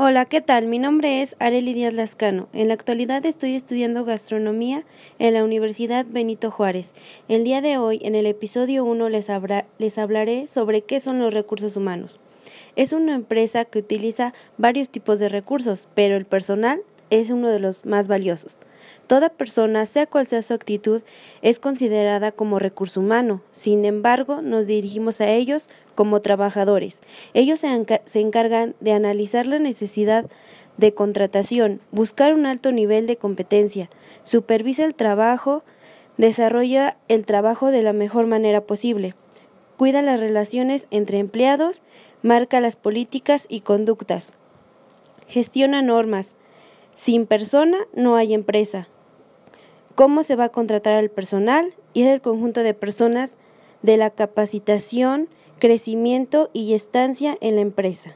Hola, ¿qué tal? Mi nombre es Areli Díaz Lascano. En la actualidad estoy estudiando gastronomía en la Universidad Benito Juárez. El día de hoy, en el episodio 1, les, les hablaré sobre qué son los recursos humanos. Es una empresa que utiliza varios tipos de recursos, pero el personal es uno de los más valiosos. Toda persona, sea cual sea su actitud, es considerada como recurso humano. Sin embargo, nos dirigimos a ellos como trabajadores. Ellos se, encargan de analizar la necesidad de contratación, buscar un alto nivel de competencia, supervisa el trabajo, desarrolla el trabajo de la mejor manera posible, cuida las relaciones entre empleados, marca las políticas y conductas, gestiona normas. Sin persona no hay empresa cómo se va a contratar al personal y es el conjunto de personas de la capacitación, crecimiento y estancia en la empresa.